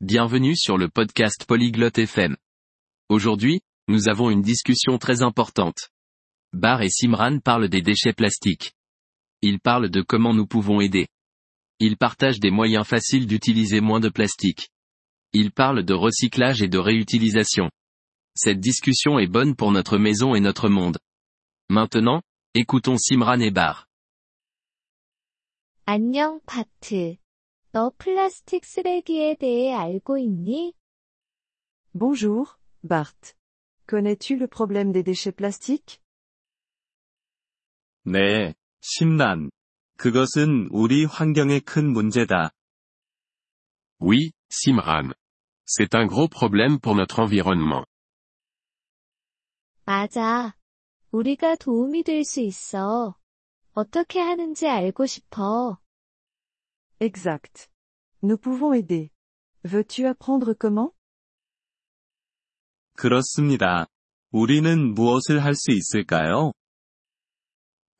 Bienvenue sur le podcast Polyglotte FM. Aujourd'hui, nous avons une discussion très importante. Bar et Simran parlent des déchets plastiques. Ils parlent de comment nous pouvons aider. Ils partagent des moyens faciles d'utiliser moins de plastique. Ils parlent de recyclage et de réutilisation. Cette discussion est bonne pour notre maison et notre monde. Maintenant, écoutons Simran et Bar. 안녕, 바트. 너 플라스틱 쓰레기에 대해 알고 있니? Bonjour, Bart. Connais-tu le problème des déchets plastiques 네, 심란. 그것은 우리 환경에 큰 문제다. Oui, Simran. C'est un gros problème pour notre environnement. 맞아. 우리가 도움이 될 수 있어. 어떻게 하는지 알고 싶어. Exact. Nous pouvons aider. Veux-tu apprendre comment 그렇습니다. 우리는 무엇을 할 수 있을까요?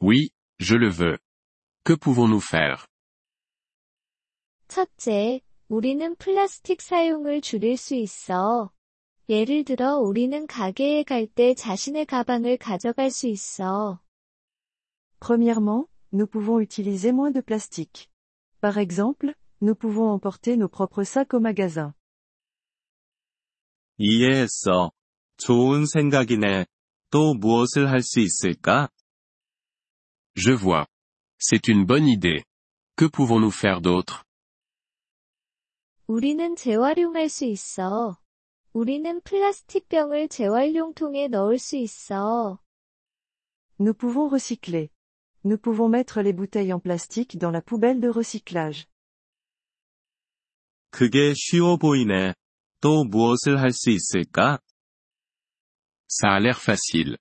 Oui, je le veux. Que pouvons-nous faire 첫째, 우리는 플라스틱 사용을 줄일 수 있어. 예를 들어 우리는 가게에 갈 때 자신의 가방을 가져갈 수 있어. Premièrement, nous pouvons utiliser moins de plastique. Par exemple, nous pouvons emporter nos propres sacs au magasin. 이해했어. 좋은 생각이네. 또 무엇을 할 수 있을까? Je vois. C'est une bonne idée. Que pouvons-nous faire d'autre 우리는 재활용할 수 있어. 우리는 플라스틱 병을 재활용통에 넣을 수 있어. Nous pouvons recycler. Nous pouvons mettre les bouteilles en plastique dans la poubelle de recyclage. 그게 쉬워 보이네. 또 무엇을 할 수 있을까? Ça a l'air facile.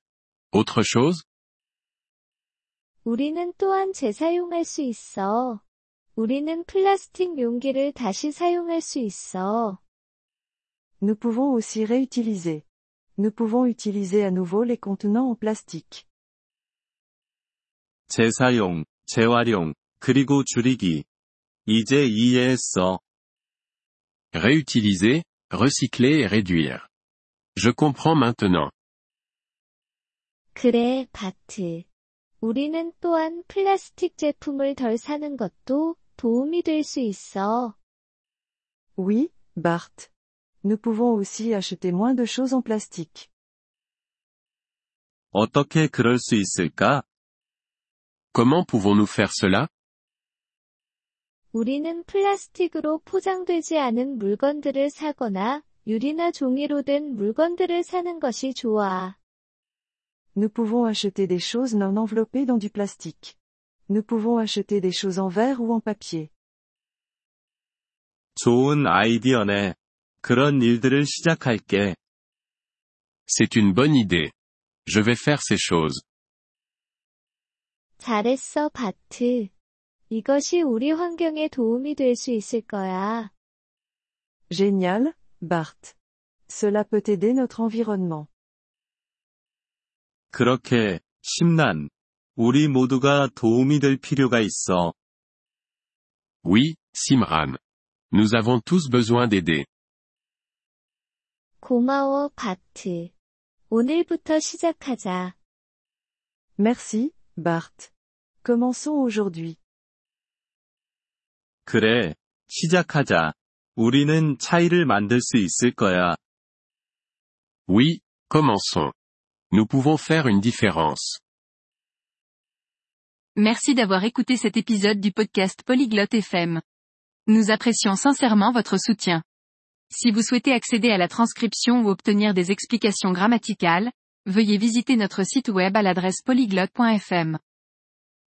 Autre chose 우리는 또한 재사용할 수 있어. 우리는 플라스틱 용기를 다시 사용할 수 있어. Nous pouvons aussi réutiliser. Nous pouvons utiliser à nouveau les contenants en plastique. 재사용, 재활용, 그리고 줄이기. 이제 이해했어. Réutiliser, recycler et réduire. Je comprends maintenant. 그래, 바트. 우리는 또한 플라스틱 제품을 덜 사는 것도 도움이 될 수 있어. Oui, Bart. Nous pouvons aussi acheter moins de choses en plastique. 어떻게 그럴 수 있을까? Comment pouvons-nous faire cela 우리는 플라스틱으로 포장되지 않은 물건들을 사거나 유리나 종이로 된 물건들을 사는 것이 좋아. Nous pouvons acheter des choses non enveloppées dans du plastique. Nous pouvons acheter des choses en verre ou en papier. 좋은 아이디어네. 그런 일들을 시작할게. C'est une bonne idée. Je vais faire ces choses. 잘했어, 바트. 이것이 우리 환경에 도움이 될 수 있을 거야. Génial, Bart. Cela peut aider notre environnement. 그렇게, 심란. 우리 모두가 도움이 될 필요가 있어. Oui, Simran. Nous avons tous besoin d'aider. 고마워, 바트. 오늘부터 시작하자. Merci, Bart. Commençons aujourd'hui. 그래, 시작하자. 우리는 차이를 만들 수 있을 거야. Oui, commençons. Nous pouvons faire une différence. Merci d'avoir écouté cet épisode du podcast Polyglotte FM. Nous apprécions sincèrement votre soutien. Si vous souhaitez accéder à la transcription ou obtenir des explications grammaticales, veuillez visiter notre site web à l'adresse polyglotte.fm.